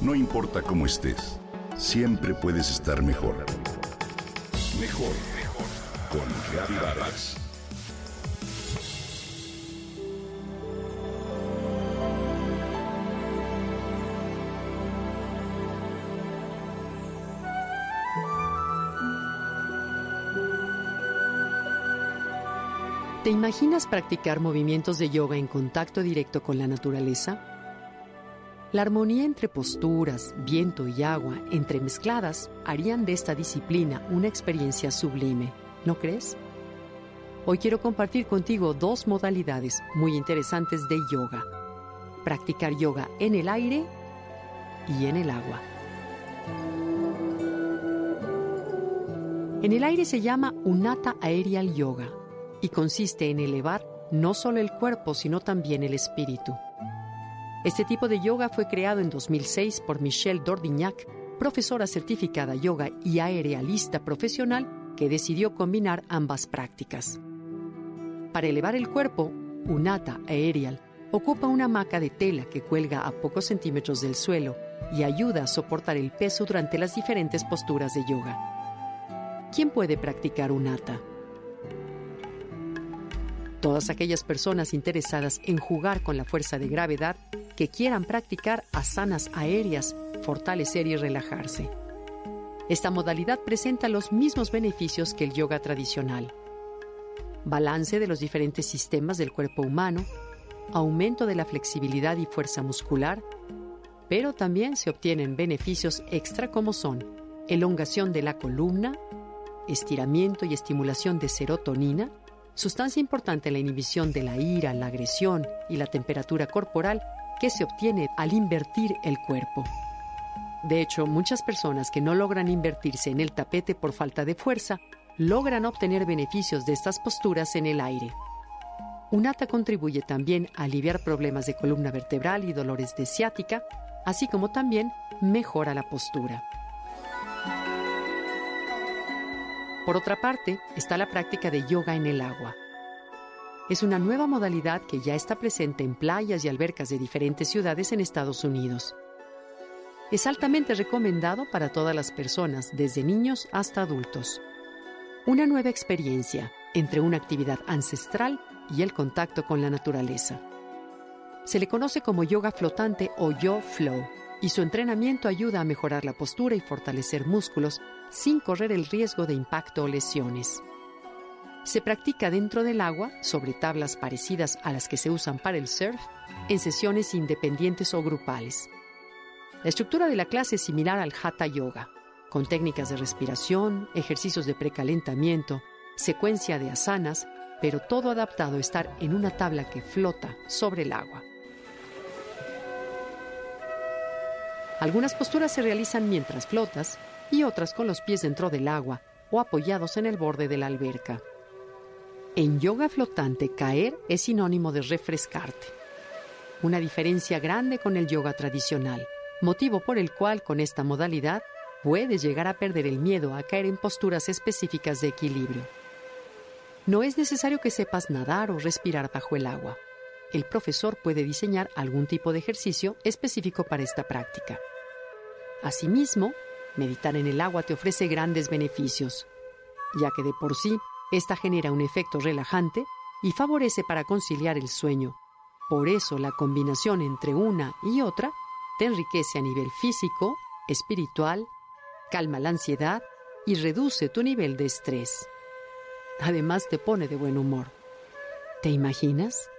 No importa cómo estés, siempre puedes estar mejor. Mejor, mejor. Con Reavivadas. ¿Te imaginas practicar movimientos de yoga en contacto directo con la naturaleza? La armonía entre posturas, viento y agua, entremezcladas, harían de esta disciplina una experiencia sublime, ¿no crees? Hoy quiero compartir contigo dos modalidades muy interesantes de yoga. Practicar yoga en el aire y en el agua. En el aire se llama Unata Aerial Yoga y consiste en elevar no solo el cuerpo, sino también el espíritu. Este tipo de yoga fue creado en 2006 por Michelle Dordignac, profesora certificada yoga y aerealista profesional que decidió combinar ambas prácticas. Para elevar el cuerpo, Unata Aerial ocupa una hamaca de tela que cuelga a pocos centímetros del suelo y ayuda a soportar el peso durante las diferentes posturas de yoga. ¿Quién puede practicar Unata? Todas aquellas personas interesadas en jugar con la fuerza de gravedad que quieran practicar asanas aéreas, fortalecer y relajarse. Esta modalidad presenta los mismos beneficios que el yoga tradicional. Balance de los diferentes sistemas del cuerpo humano, aumento de la flexibilidad y fuerza muscular, pero también se obtienen beneficios extra como son elongación de la columna, estiramiento y estimulación de serotonina, sustancia importante en la inhibición de la ira, la agresión y la temperatura corporal que se obtiene al invertir el cuerpo. De hecho, muchas personas que no logran invertirse en el tapete por falta de fuerza logran obtener beneficios de estas posturas en el aire. Unata contribuye también a aliviar problemas de columna vertebral y dolores de ciática, así como también mejora la postura. Por otra parte, está la práctica de yoga en el agua. Es una nueva modalidad que ya está presente en playas y albercas de diferentes ciudades en Estados Unidos. Es altamente recomendado para todas las personas, desde niños hasta adultos. Una nueva experiencia entre una actividad ancestral y el contacto con la naturaleza. Se le conoce como yoga flotante o yo flow y su entrenamiento ayuda a mejorar la postura y fortalecer músculos sin correr el riesgo de impacto o lesiones. Se practica dentro del agua, sobre tablas parecidas a las que se usan para el surf, en sesiones independientes o grupales. La estructura de la clase es similar al Hatha Yoga, con técnicas de respiración, ejercicios de precalentamiento, secuencia de asanas, pero todo adaptado a estar en una tabla que flota sobre el agua. Algunas posturas se realizan mientras flotas y otras con los pies dentro del agua o apoyados en el borde de la alberca. En yoga flotante, caer es sinónimo de refrescarte. Una diferencia grande con el yoga tradicional, motivo por el cual con esta modalidad puedes llegar a perder el miedo a caer en posturas específicas de equilibrio. No es necesario que sepas nadar o respirar bajo el agua. El profesor puede diseñar algún tipo de ejercicio específico para esta práctica. Asimismo, meditar en el agua te ofrece grandes beneficios, ya que de por sí esta genera un efecto relajante y favorece para conciliar el sueño. Por eso la combinación entre una y otra te enriquece a nivel físico, espiritual, calma la ansiedad y reduce tu nivel de estrés. Además te pone de buen humor. ¿Te imaginas?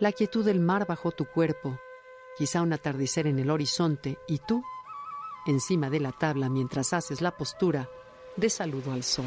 La quietud del mar bajo tu cuerpo, quizá un atardecer en el horizonte y tú encima de la tabla mientras haces la postura de saludo al sol.